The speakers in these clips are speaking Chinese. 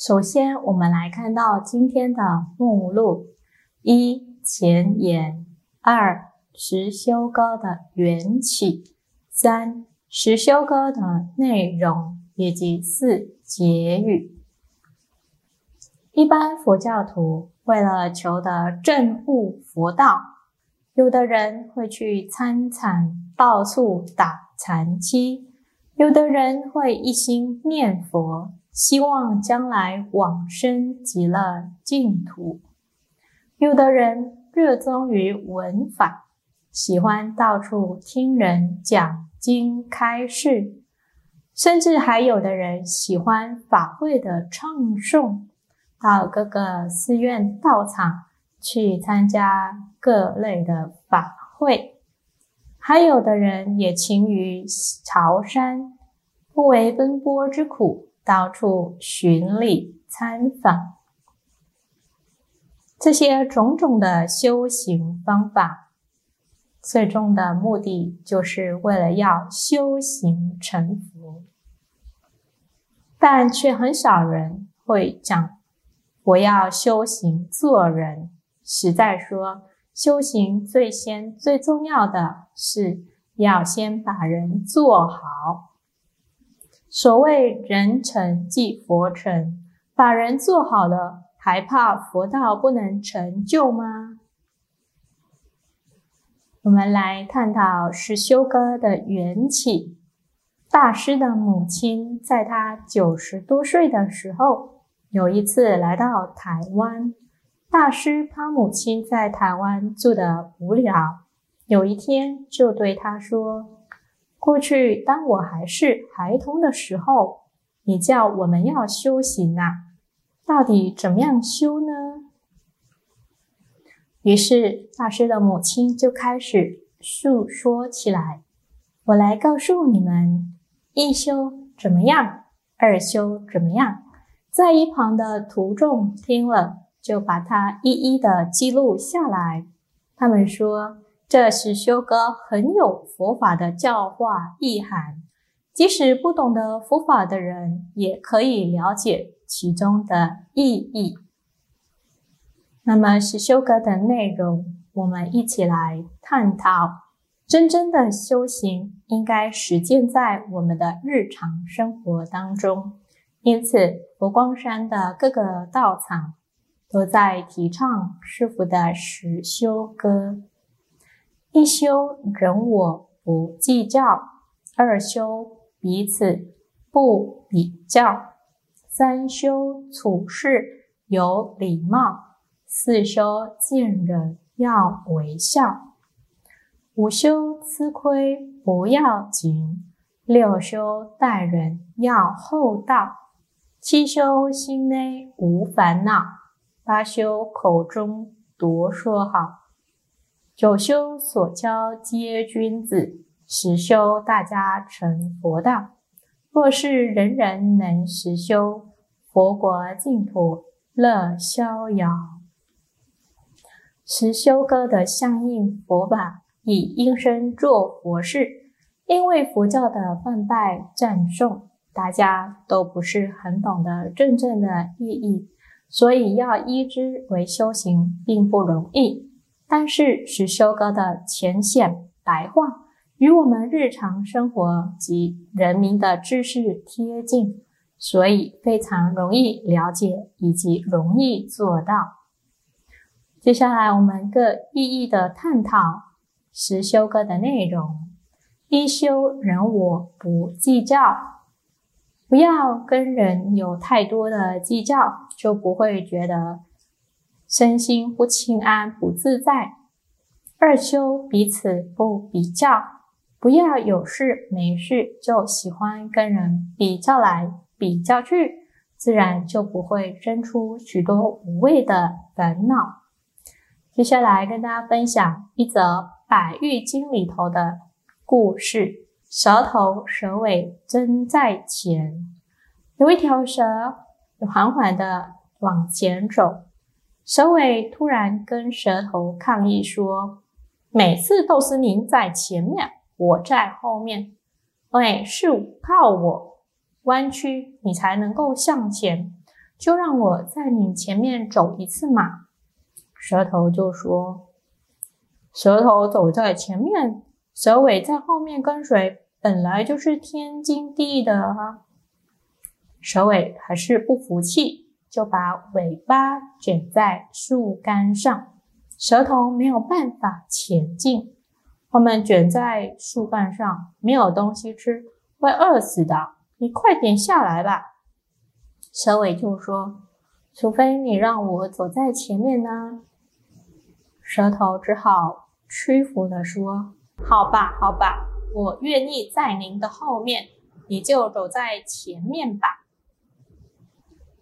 首先，我们来看到今天的目录：一、前言；二、实修歌的缘起，三实修歌的内容，以及四结语。一般佛教徒为了求得正悟佛道，有的人会去参禅，到处打禅机；有的人会一心念佛，希望将来往生极乐净土；有的人热衷于闻法。喜欢到处听人讲经开示，甚至还有的人喜欢法会的唱诵，到各个寺院道场去参加各类的法会。还有的人也勤于朝山，不为奔波之苦，到处巡礼参访。这些种种的修行方法。最终的目的就是为了要修行成佛，但却很少人会讲我要修行做人。实在说，修行最先最重要的是要先把人做好。所谓人成即佛成，把人做好了，还怕佛道不能成就吗？我们来探讨实修哥的缘起。大师的母亲在他九十多岁的时候，有一次来到台湾。大师他母亲在台湾住的无聊，有一天就对他说：“过去当我还是孩童的时候，你叫我们要修行啊，到底怎么样修呢？”于是，大师的母亲就开始诉说起来：“我来告诉你们，一修怎么样，二修怎么样。”在一旁的徒众听了，就把它一一的记录下来。他们说：“这是修歌很有佛法的教化意涵，即使不懂得佛法的人，也可以了解其中的意义。”那么是修格的内容，我们一起来探讨。真正的修行应该实践在我们的日常生活当中。因此，佛光山的各个道场都在提倡师傅的实修歌：一修人我不计较，二修彼此不比较，三修处事有礼貌。四修见人要微笑，五修吃亏不要紧，六修待人要厚道，七修心内无烦恼，八修口中多说好，九修所教皆君子，十修大家成佛道。若是人人能实修，佛国净土乐逍遥。十修歌的相应佛法，以应声做佛事。因为佛教的泛拜赞颂，大家都不是很懂得真正的意义，所以要依之为修行并不容易。但是持修歌的浅显白话，与我们日常生活及人民的知识贴近，所以非常容易了解以及容易做到。接下来，我们各一一的探讨实修歌的内容。一修人我不计较，不要跟人有太多的计较，就不会觉得身心不清安、不自在。二修彼此不比较，不要有事没事就喜欢跟人比较来比较去，自然就不会生出许多无谓的烦恼。接下来跟大家分享一则《百喻经》里头的。故事：蛇头蛇尾争在前。有一条蛇缓缓的往前走，蛇尾突然跟蛇头抗议说：“每次都是您在前面，我在后面。哎，是靠我弯曲，你才能够向前。就让我在你前面走一次嘛。”蛇头就说：“蛇头走在前面。”蛇尾在后面跟随，本来就是天经地义的啊。蛇尾还是不服气，就把尾巴卷在树干上，舌头没有办法前进。我们卷在树干上，没有东西吃，会饿死的。你快点下来吧。蛇尾就说：“除非你让我走在前面呢。”蛇头只好屈服的说。好吧，好吧，我愿意在您的后面，你就走在前面吧。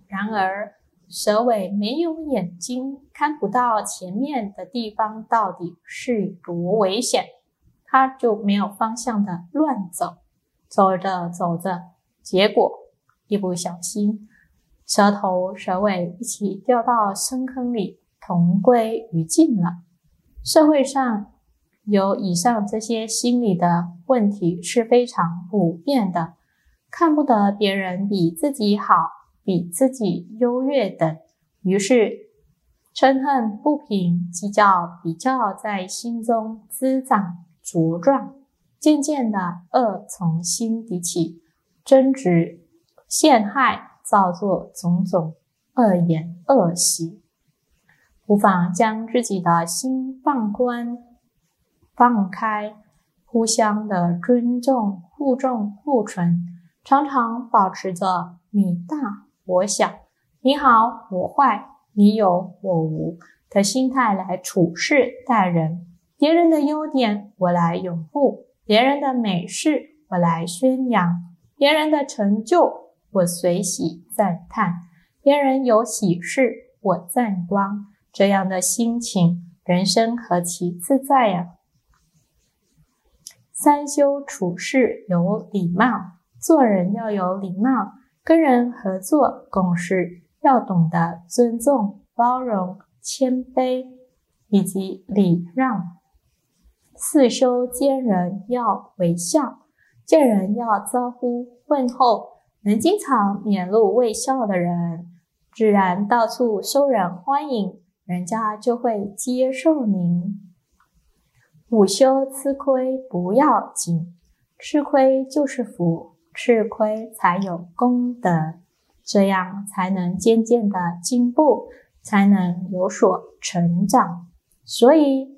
然而，蛇尾没有眼睛，看不到前面的地方到底是多危险，它就没有方向的乱走，走着走着，结果一不小心，蛇头蛇尾一起掉到深坑里，同归于尽了。社会上。有以上这些心理的问题是非常普遍的，看不得别人比自己好、比自己优越等，于是嗔恨不平、计较比较在心中滋长茁壮，渐渐的恶从心底起，争执、陷害、造作种种恶言恶行，无妨将自己的心放宽。放开，互相的尊重、互重互存，常常保持着你大我想、你好我坏、你有我无的心态来处事待人。别人的优点我来拥护，别人的美事我来宣扬，别人的成就我随喜赞叹，别人有喜事我赞光。这样的心情，人生何其自在呀！三修处事有礼貌，做人要有礼貌，跟人合作共事要懂得尊重、包容、谦卑以及礼让。四修见人要微笑，见人要招呼问候，能经常面露微笑的人，自然到处受人欢迎，人家就会接受您。午休吃亏不要紧，吃亏就是福，吃亏才有功德，这样才能渐渐的进步，才能有所成长。所以，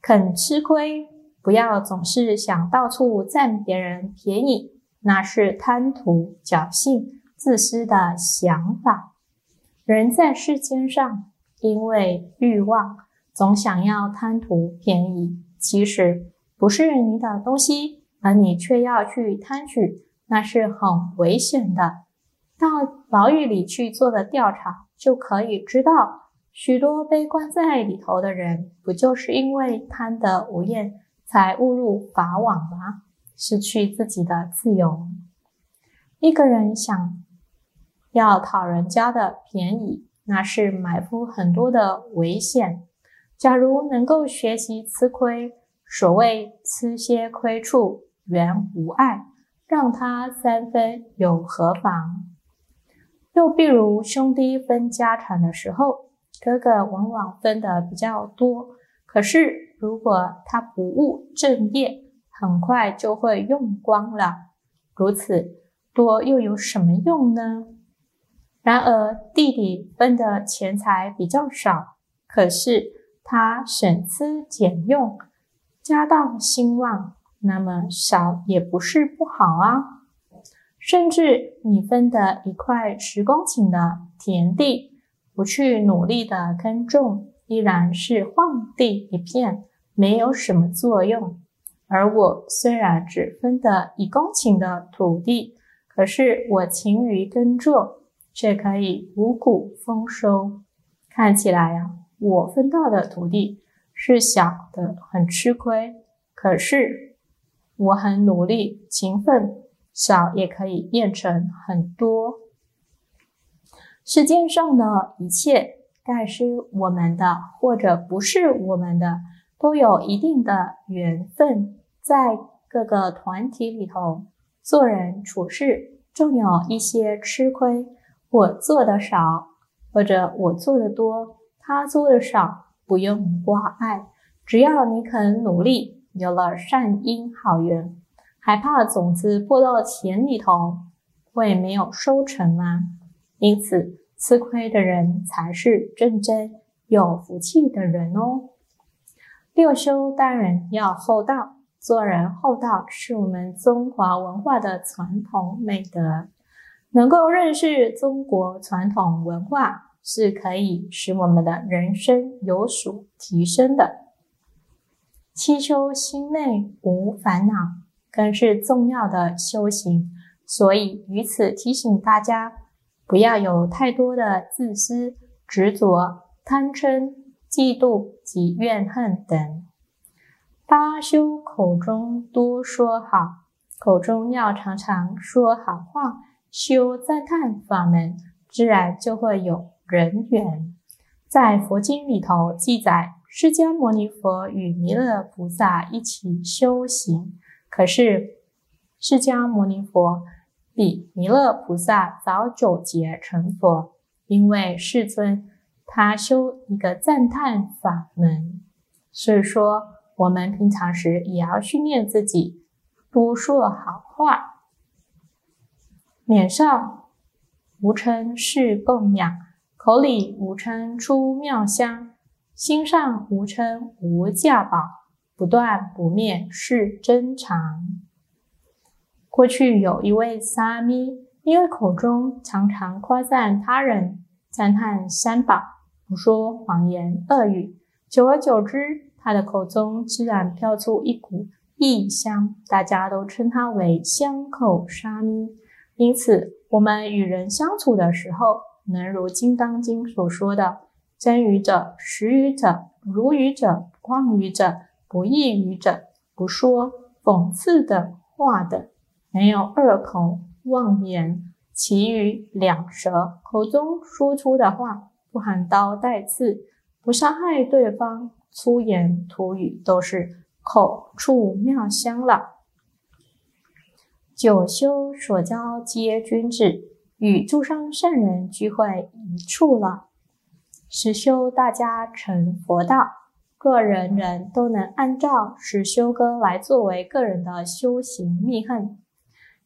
肯吃亏，不要总是想到处占别人便宜，那是贪图、侥幸、自私的想法。人在世间上，因为欲望，总想要贪图便宜。其实不是你的东西，而你却要去贪取，那是很危险的。到牢狱里去做个调查，就可以知道，许多被关在里头的人，不就是因为贪得无厌，才误入法网吗？失去自己的自由。一个人想要讨人家的便宜，那是埋伏很多的危险。假如能够学习吃亏，所谓吃些亏处原无碍，让他三分有何妨？又比如兄弟分家产的时候，哥哥往往分的比较多，可是如果他不务正业，很快就会用光了。如此多又有什么用呢？然而弟弟分的钱财比较少，可是。他省吃俭用，家道兴旺，那么少也不是不好啊。甚至你分的一块十公顷的田地，不去努力的耕种，依然是荒地一片，没有什么作用。而我虽然只分得一公顷的土地，可是我勤于耕作，却可以五谷丰收。看起来呀，我分到的土地是小的，很吃亏。可是我很努力、勤奋，少也可以变成很多。世界上的一切，该是我们的，或者不是我们的，都有一定的缘分。在各个团体里头，做人处事，总有一些吃亏。我做的少。或者我做的多，他做的少，不用挂碍。只要你肯努力，有了善因好缘，还怕种子播到田里头会没有收成吗？因此，吃亏的人才是真正有福气的人哦。六修当然要厚道，做人厚道是我们中华文化的传统美德。能够认识中国传统文化。是可以使我们的人生有所提升的。七修心内无烦恼，更是重要的修行。所以于此提醒大家，不要有太多的自私、执着、贪嗔、嫉妒及怨恨等。八修口中多说好，口中要常常说好话，修赞叹法门，自然就会有。人缘，在佛经里头记载，释迦牟尼佛与弥勒菩萨一起修行。可是，释迦牟尼佛比弥勒菩萨早九劫成佛，因为世尊他修一个赞叹法门。所以说，我们平常时也要训练自己，多说好话，脸上无称是供养。口里无称出妙香，心上无称无价宝，不断不灭是真常。过去有一位沙弥，因为口中常常夸赞他人，赞叹三宝，不说谎言恶语，久而久之，他的口中自然飘出一股异香，大家都称他为香口沙弥。因此，我们与人相处的时候，能如《金刚经》所说的“真语者、实愚者、如语者、妄语者、不异愚者，不说讽刺的话的，没有二口妄言，其余两舌口中说出的话，不含刀带刺，不伤害对方，粗言吐语都是口出妙香了。九修所教皆君子。”与诸上圣人聚会一处了，实修大家成佛道，个人人都能按照实修歌来作为个人的修行密恨。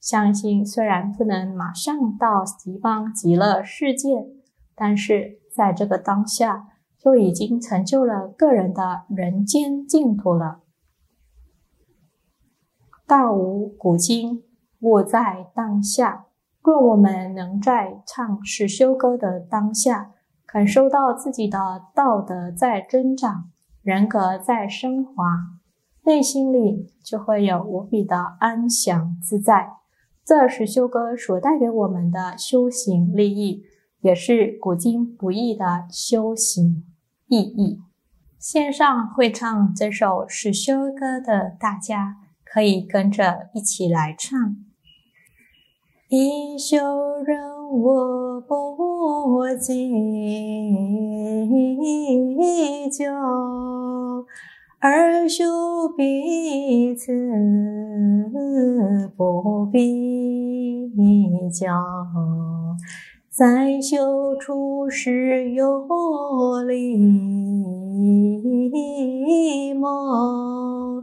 相信虽然不能马上到西方极乐世界，但是在这个当下就已经成就了个人的人间净土了。道无古今，握在当下。若我们能在唱十修歌的当下，感受到自己的道德在增长，人格在升华，内心里就会有无比的安详自在。这是修歌所带给我们的修行利益，也是古今不易的修行意义。线上会唱这首十修歌的大家，可以跟着一起来唱。一修人我不不计较，二修彼此不比较，三修处事有礼貌。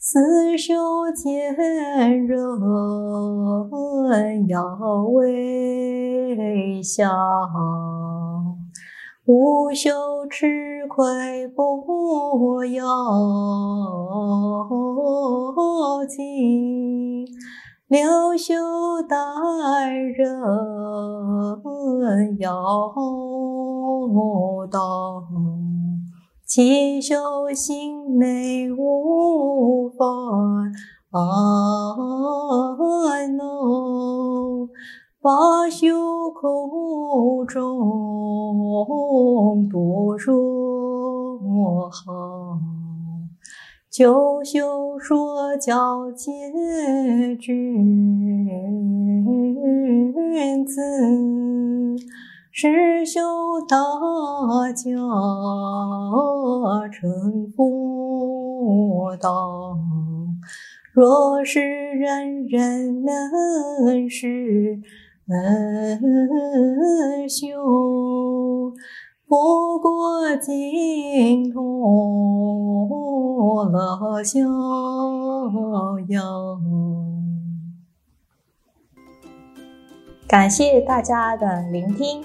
四修见人要微笑，无休吃亏不要紧，六修待人要道，七修心内无烦恼。八修口中多说好，九修说教皆君子，十修大家成佛道。若是人人能识。恩修，不过净土乐逍遥。感谢大家的聆听，